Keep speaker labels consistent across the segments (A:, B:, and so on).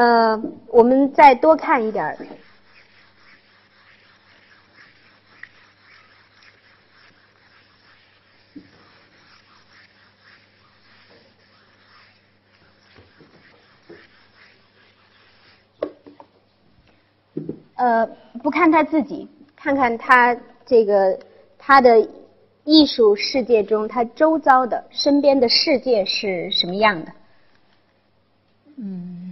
A: 呃，我们再多看一点儿。呃，不看他自己，看看他这个他的艺术世界中，他周遭的身边的世界是什么样的？嗯，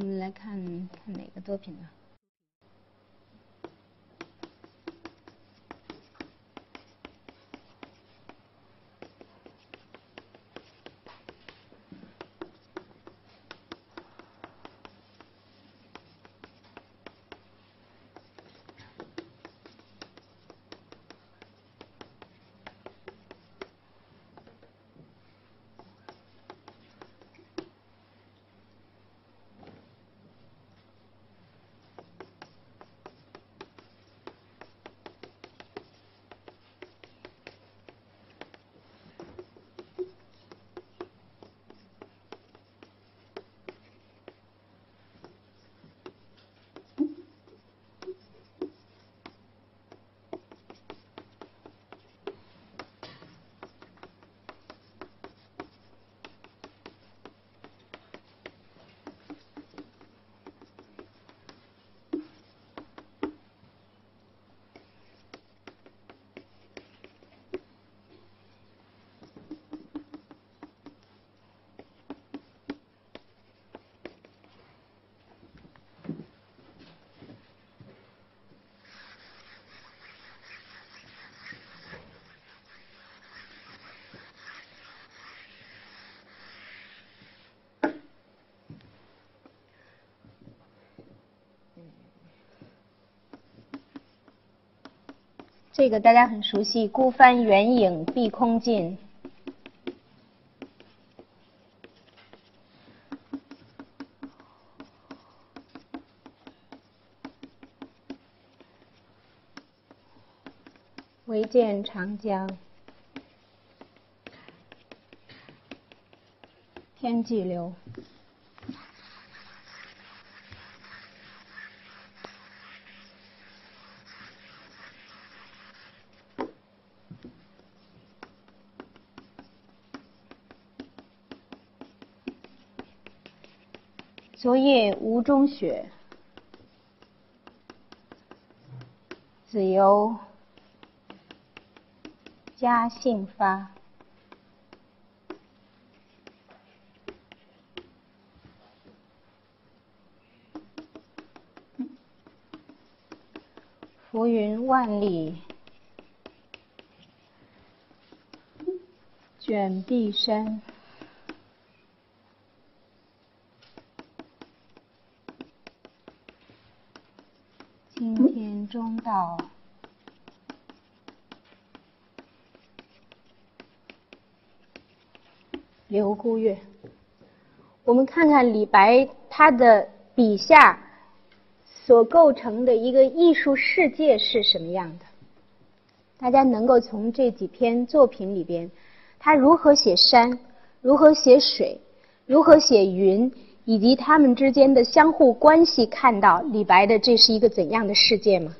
A: 我们来看看哪个作品呢？这个大家很熟悉，“孤帆远影碧空尽”，唯见长江，天际流。昨夜吴中雪，子由家兴发。浮云万里，卷碧山。今天中道，刘孤月。我们看看李白他的笔下所构成的一个艺术世界是什么样的？大家能够从这几篇作品里边，他如何写山，如何写水，如何写云，以及他们之间的相互关系，看到李白的这是一个怎样的世界吗？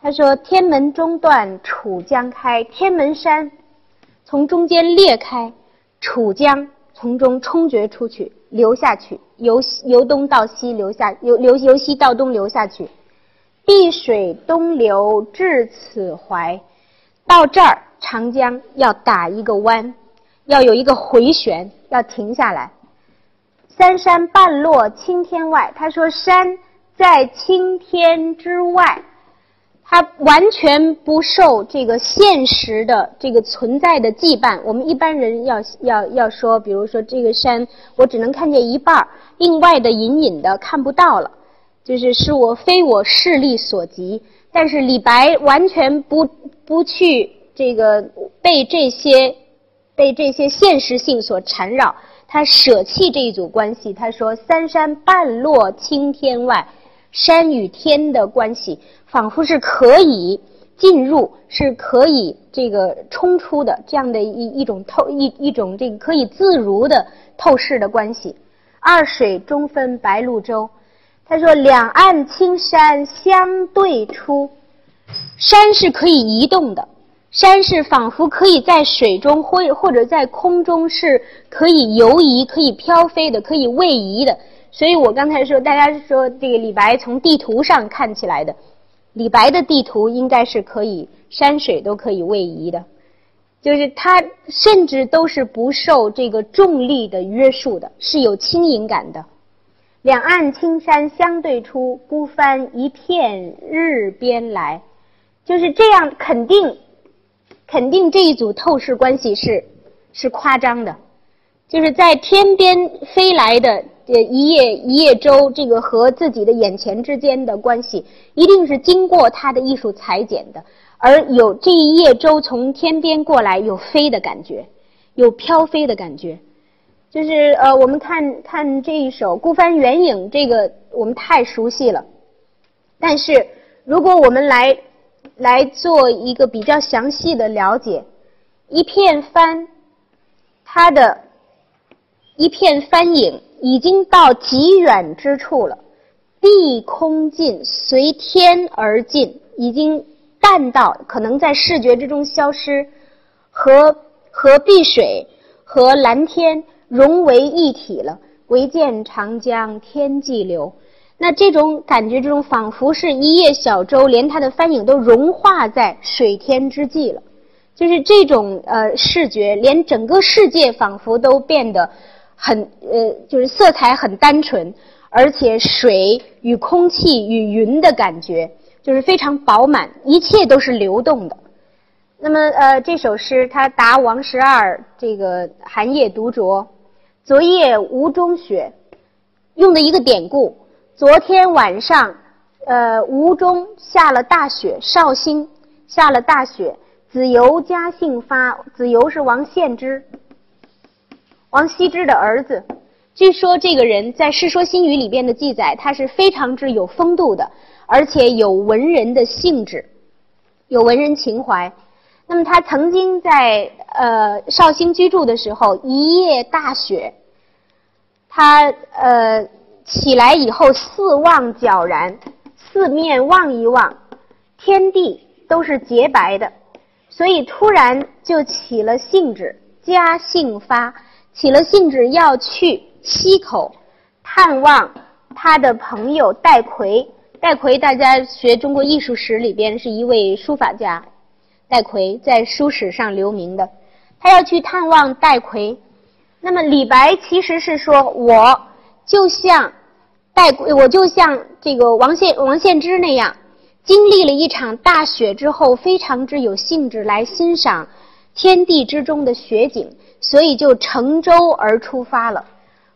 A: 他说：“天门中断楚江开，天门山从中间裂开，楚江从中冲决出去，流下去，由由东到西流下，由流由西到东流下去。碧水东流至此怀，到这儿长江要打一个弯，要有一个回旋，要停下来。三山半落青天外。他说山在青天之外。”它完全不受这个现实的这个存在的羁绊。我们一般人要要要说，比如说这个山，我只能看见一半儿，另外的隐隐的看不到了，就是是我非我视力所及。但是李白完全不不去这个被这些被这些现实性所缠绕，他舍弃这一组关系。他说：“三山半落青天外。”山与天的关系，仿佛是可以进入，是可以这个冲出的这样的一一种透一一种这个可以自如的透视的关系。二水中分白鹭洲，他说两岸青山相对出，山是可以移动的，山是仿佛可以在水中或或者在空中是可以游移、可以飘飞的、可以位移的。所以我刚才说，大家说这个李白从地图上看起来的，李白的地图应该是可以山水都可以位移的，就是它甚至都是不受这个重力的约束的，是有轻盈感的。两岸青山相对出，孤帆一片日边来，就是这样，肯定肯定这一组透视关系是是夸张的，就是在天边飞来的。呃，一叶一叶舟，这个和自己的眼前之间的关系，一定是经过他的艺术裁剪的。而有这一叶舟从天边过来，有飞的感觉，有飘飞的感觉。就是呃，我们看看这一首《孤帆远影》，这个我们太熟悉了。但是，如果我们来来做一个比较详细的了解，一片帆，它的一片帆影。已经到极远之处了，碧空尽，随天而尽，已经淡到可能在视觉之中消失，和和碧水和蓝天融为一体了。唯见长江天际流，那这种感觉，这种仿佛是一叶小舟，连它的帆影都融化在水天之际了。就是这种呃视觉，连整个世界仿佛都变得。很呃，就是色彩很单纯，而且水与空气与云的感觉就是非常饱满，一切都是流动的。那么呃，这首诗它答王十二这个寒夜独酌，昨夜吴中雪，用的一个典故。昨天晚上，呃，吴中下了大雪，绍兴下了大雪，子由家姓发，子由是王献之。王羲之的儿子，据说这个人在《世说新语》里边的记载，他是非常之有风度的，而且有文人的性质，有文人情怀。那么他曾经在呃绍兴居住的时候，一夜大雪，他呃起来以后四望皎然，四面望一望，天地都是洁白的，所以突然就起了兴致，家兴发。起了兴致要去溪口探望他的朋友戴逵。戴逵，大家学中国艺术史里边是一位书法家，戴逵在书史上留名的。他要去探望戴逵，那么李白其实是说，我就像戴，我就像这个王献王献之那样，经历了一场大雪之后，非常之有兴致来欣赏天地之中的雪景。所以就乘舟而出发了，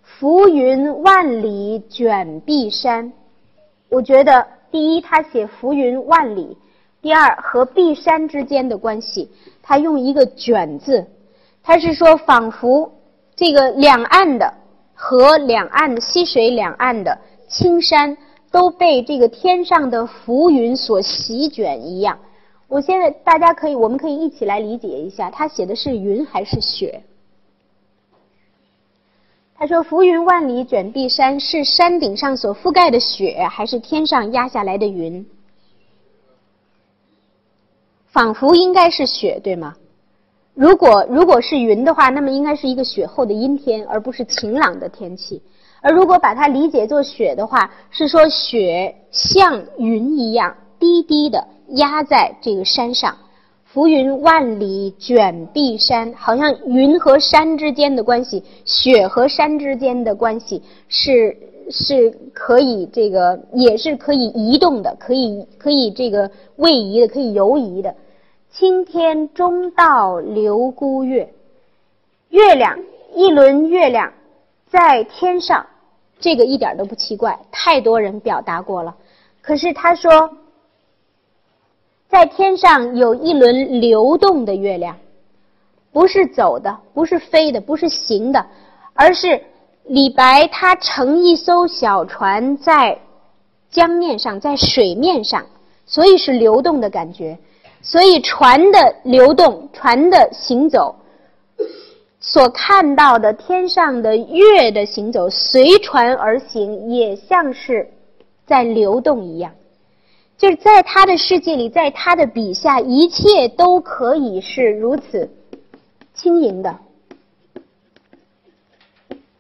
A: 浮云万里卷碧山。我觉得第一，他写浮云万里；第二，和碧山之间的关系，他用一个“卷”字，他是说仿佛这个两岸的河两岸溪水两岸的青山都被这个天上的浮云所席卷一样。我现在大家可以，我们可以一起来理解一下，他写的是云还是雪？他说：“浮云万里卷碧山，是山顶上所覆盖的雪，还是天上压下来的云？仿佛应该是雪，对吗？如果如果是云的话，那么应该是一个雪后的阴天，而不是晴朗的天气。而如果把它理解作雪的话，是说雪像云一样低低的压在这个山上。”浮云万里卷碧山，好像云和山之间的关系，雪和山之间的关系是是可以这个也是可以移动的，可以可以这个位移的，可以游移的。青天中道流孤月，月亮一轮月亮在天上，这个一点都不奇怪，太多人表达过了。可是他说。在天上有一轮流动的月亮，不是走的，不是飞的，不是行的，而是李白他乘一艘小船在江面上，在水面上，所以是流动的感觉。所以船的流动、船的行走，所看到的天上的月的行走，随船而行，也像是在流动一样。就是在他的世界里，在他的笔下，一切都可以是如此轻盈的，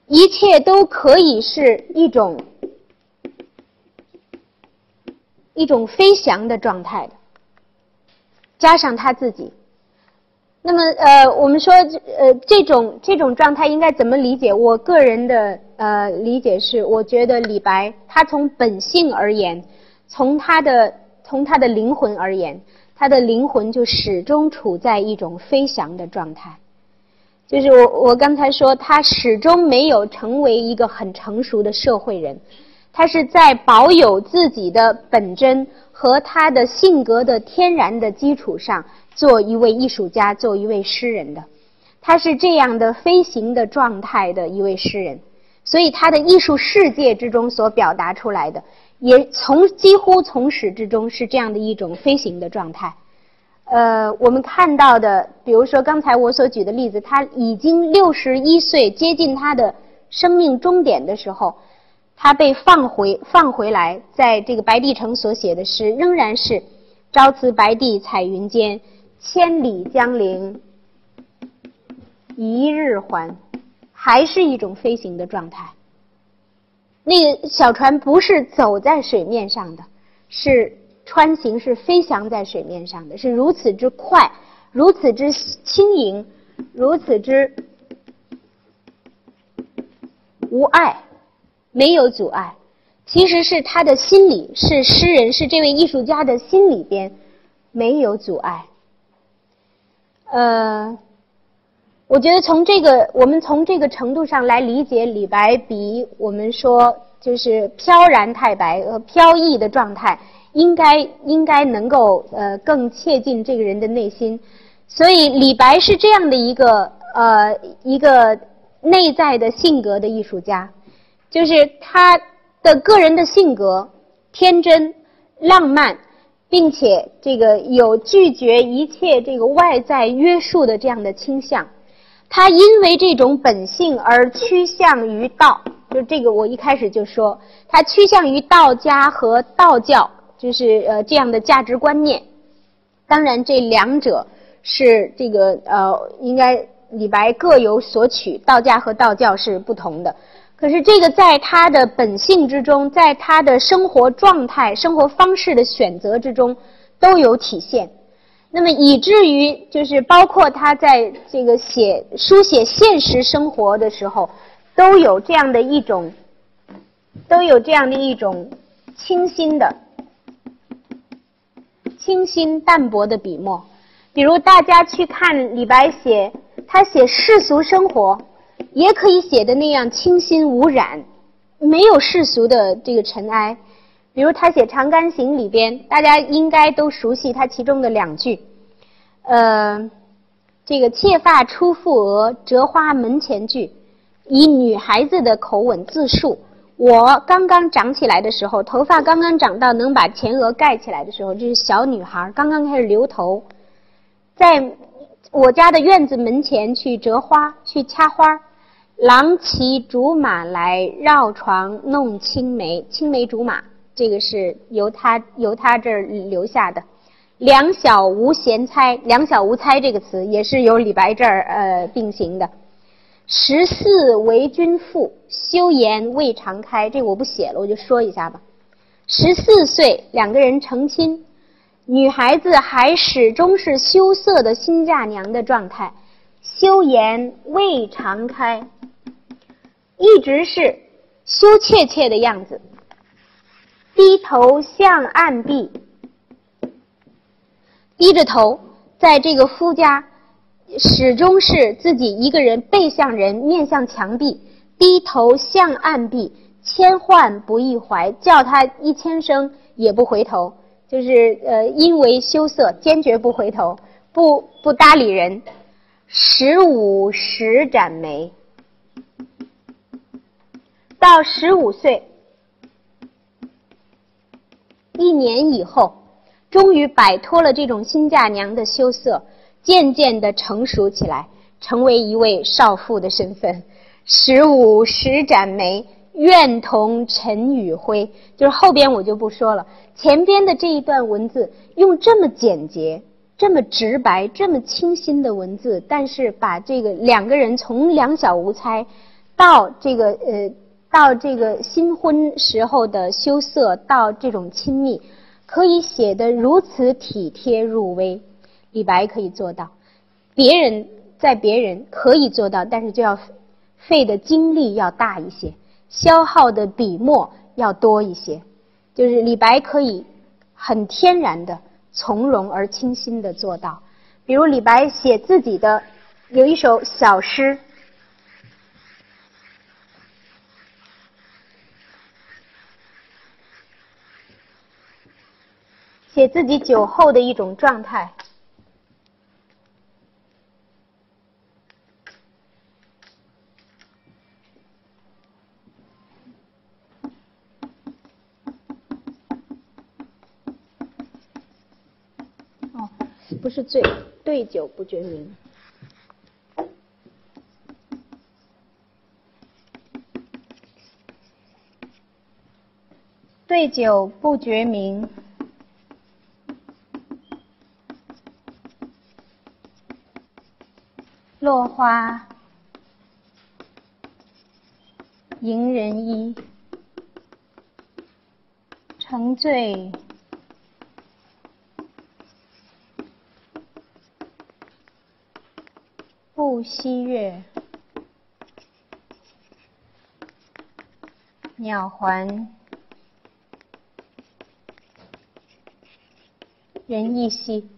A: 一切都可以是一种一种飞翔的状态的。加上他自己，那么呃，我们说呃，这种这种状态应该怎么理解？我个人的呃理解是，我觉得李白他从本性而言。从他的从他的灵魂而言，他的灵魂就始终处在一种飞翔的状态。就是我我刚才说，他始终没有成为一个很成熟的社会人，他是在保有自己的本真和他的性格的天然的基础上，做一位艺术家，做一位诗人的。他是这样的飞行的状态的一位诗人，所以他的艺术世界之中所表达出来的。也从几乎从始至终是这样的一种飞行的状态。呃，我们看到的，比如说刚才我所举的例子，他已经六十一岁，接近他的生命终点的时候，他被放回放回来，在这个白帝城所写的诗，仍然是“朝辞白帝彩云间，千里江陵一日还”，还是一种飞行的状态。那个小船不是走在水面上的，是穿行，是飞翔在水面上的，是如此之快，如此之轻盈，如此之无碍，没有阻碍。其实是他的心里，是诗人，是这位艺术家的心里边没有阻碍。呃。我觉得从这个，我们从这个程度上来理解李白，比我们说就是飘然太白和飘逸的状态，应该应该能够呃更切近这个人的内心。所以李白是这样的一个呃一个内在的性格的艺术家，就是他的个人的性格天真浪漫，并且这个有拒绝一切这个外在约束的这样的倾向。他因为这种本性而趋向于道，就这个我一开始就说，他趋向于道家和道教，就是呃这样的价值观念。当然，这两者是这个呃，应该李白各有所取，道家和道教是不同的。可是这个在他的本性之中，在他的生活状态、生活方式的选择之中都有体现。那么以至于就是包括他在这个写书写现实生活的时候，都有这样的一种，都有这样的一种清新的、清新淡泊的笔墨。比如大家去看李白写，他写世俗生活，也可以写的那样清新无染，没有世俗的这个尘埃。比如他写《长干行》里边，大家应该都熟悉他其中的两句，呃，这个“妾发初覆额，折花门前剧”，以女孩子的口吻自述：我刚刚长起来的时候，头发刚刚长到能把前额盖起来的时候，就是小女孩刚刚开始留头，在我家的院子门前去折花，去掐花，郎骑竹马来，绕床弄青梅，青梅竹马。这个是由他由他这儿留下的，“两小无嫌猜”，“两小无猜”这个词也是由李白这儿呃并行的。十四为君妇，羞颜未尝开。这我不写了，我就说一下吧。十四岁，两个人成亲，女孩子还始终是羞涩的新嫁娘的状态，羞颜未尝开，一直是羞怯怯的样子。低头向岸壁，低着头，在这个夫家，始终是自己一个人背向人，面向墙壁，低头向岸壁，千唤不一怀，叫他一千声也不回头，就是呃，因为羞涩，坚决不回头，不不搭理人。十五十展眉，到十五岁。一年以后，终于摆脱了这种新嫁娘的羞涩，渐渐的成熟起来，成为一位少妇的身份。十五十展眉，愿同尘与灰。就是后边我就不说了，前边的这一段文字用这么简洁、这么直白、这么清新的文字，但是把这个两个人从两小无猜到这个呃到这个新婚时候的羞涩，到这种亲密。可以写得如此体贴入微，李白可以做到。别人在别人可以做到，但是就要费的精力要大一些，消耗的笔墨要多一些。就是李白可以很天然的从容而清新的做到。比如李白写自己的有一首小诗。写自己酒后的一种状态。哦，不是醉，对酒不觉明。对酒不觉明。落花迎人衣，沉醉不惜月，鸟还人亦稀。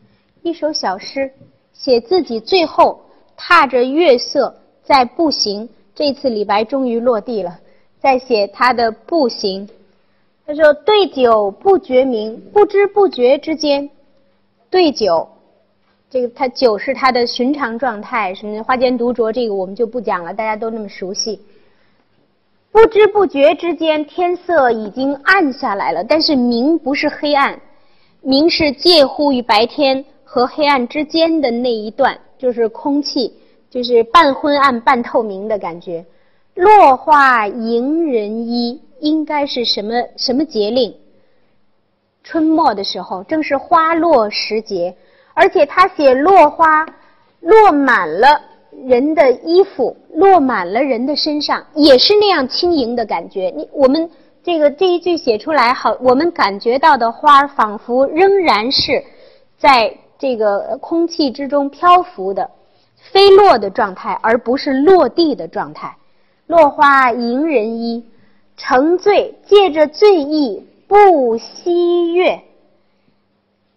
A: 一首小诗，写自己最后。踏着月色在步行，这次李白终于落地了，在写他的步行。他说：“对酒不觉明，不知不觉之间，对酒，这个他酒是他的寻常状态，什么花间独酌，这个我们就不讲了，大家都那么熟悉。不知不觉之间，天色已经暗下来了，但是明不是黑暗，明是介乎于白天和黑暗之间的那一段。”就是空气，就是半昏暗半透明的感觉。落花迎人衣，应该是什么什么节令？春末的时候，正是花落时节。而且他写落花落满了人的衣服，落满了人的身上，也是那样轻盈的感觉。你我们这个这一句写出来，好，我们感觉到的花仿佛仍然是在。这个空气之中漂浮的、飞落的状态，而不是落地的状态。落花迎人衣，乘醉借着醉意不惜月。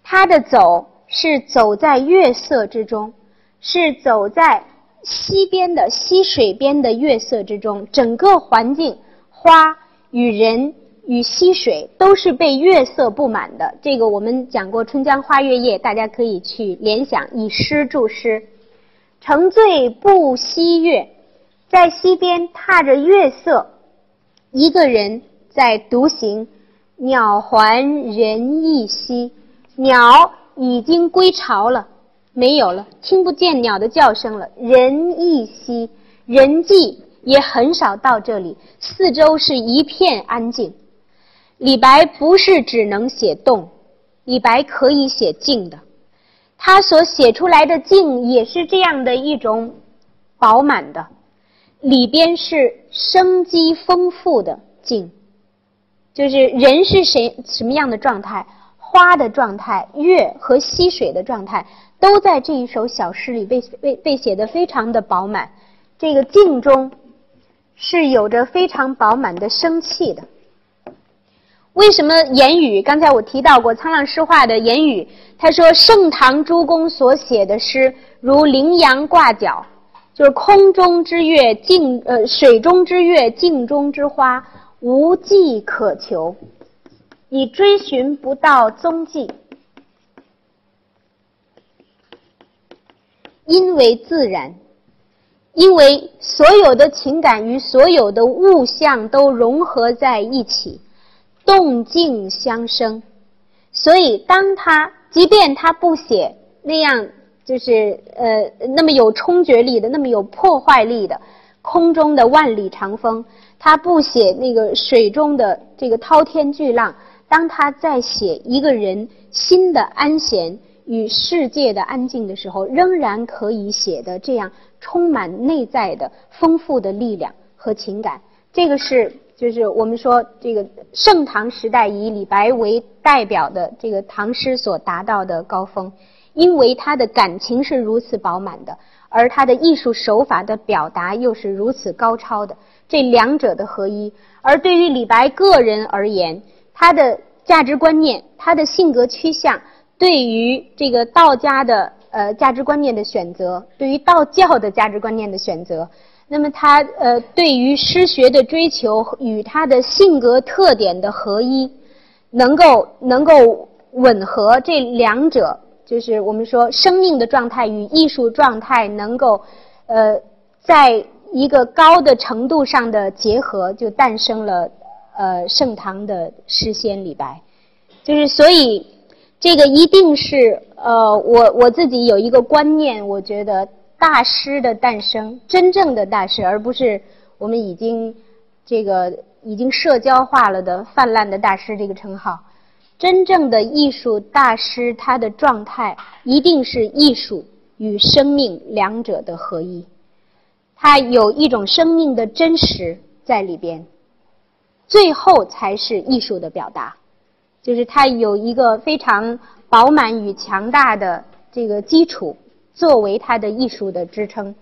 A: 他的走是走在月色之中，是走在溪边的溪水边的月色之中，整个环境花与人。与溪水都是被月色布满的。这个我们讲过《春江花月夜》，大家可以去联想，以诗注诗。乘醉不惜月，在溪边踏着月色，一个人在独行。鸟还人亦稀，鸟已经归巢了，没有了，听不见鸟的叫声了。人亦稀，人迹也很少到这里，四周是一片安静。李白不是只能写动，李白可以写静的，他所写出来的静也是这样的一种饱满的，里边是生机丰富的静，就是人是谁什么样的状态，花的状态，月和溪水的状态，都在这一首小诗里被被被写的非常的饱满，这个静中是有着非常饱满的生气的。为什么言语？刚才我提到过《沧浪诗话》的言语，他说盛唐诸公所写的诗，如羚羊挂角，就是空中之月，镜呃水中之月，镜中之花，无迹可求，你追寻不到踪迹，因为自然，因为所有的情感与所有的物象都融合在一起。动静相生，所以，当他即便他不写那样就是呃那么有冲决力的、那么有破坏力的空中的万里长风，他不写那个水中的这个滔天巨浪。当他在写一个人心的安闲与世界的安静的时候，仍然可以写的这样充满内在的丰富的力量和情感。这个是就是我们说这个盛唐时代以李白为代表的这个唐诗所达到的高峰，因为他的感情是如此饱满的，而他的艺术手法的表达又是如此高超的，这两者的合一。而对于李白个人而言，他的价值观念，他的性格趋向，对于这个道家的呃价值观念的选择，对于道教的价值观念的选择，那么他呃对于诗学的追求与他的性格特点的合一，能够能够吻合这两者，就是我们说生命的状态与艺术状态能够呃在一个高的程度上的结合，就诞生了。呃，盛唐的诗仙李白，就是所以这个一定是呃，我我自己有一个观念，我觉得大师的诞生，真正的大师，而不是我们已经这个已经社交化了的泛滥的大师这个称号。真正的艺术大师，他的状态一定是艺术与生命两者的合一，他有一种生命的真实在里边。最后才是艺术的表达，就是它有一个非常饱满与强大的这个基础作为他的艺术的支撑。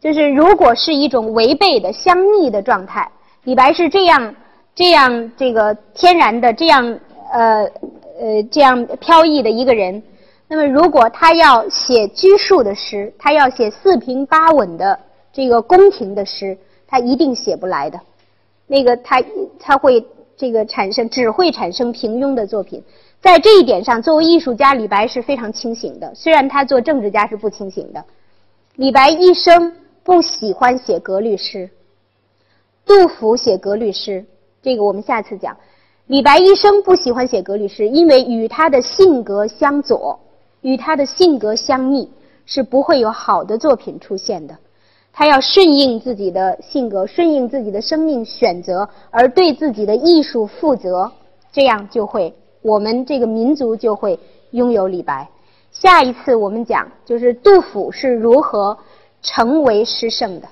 A: 就是如果是一种违背的相逆的状态，李白是这样这样这个天然的这样呃呃这样飘逸的一个人，那么如果他要写拘束的诗，他要写四平八稳的这个宫廷的诗，他一定写不来的。那个他他会这个产生只会产生平庸的作品，在这一点上，作为艺术家，李白是非常清醒的。虽然他做政治家是不清醒的。李白一生不喜欢写格律诗，杜甫写格律诗，这个我们下次讲。李白一生不喜欢写格律诗，因为与他的性格相左，与他的性格相逆，是不会有好的作品出现的。他要顺应自己的性格，顺应自己的生命选择，而对自己的艺术负责，这样就会，我们这个民族就会拥有李白。下一次我们讲，就是杜甫是如何成为诗圣的。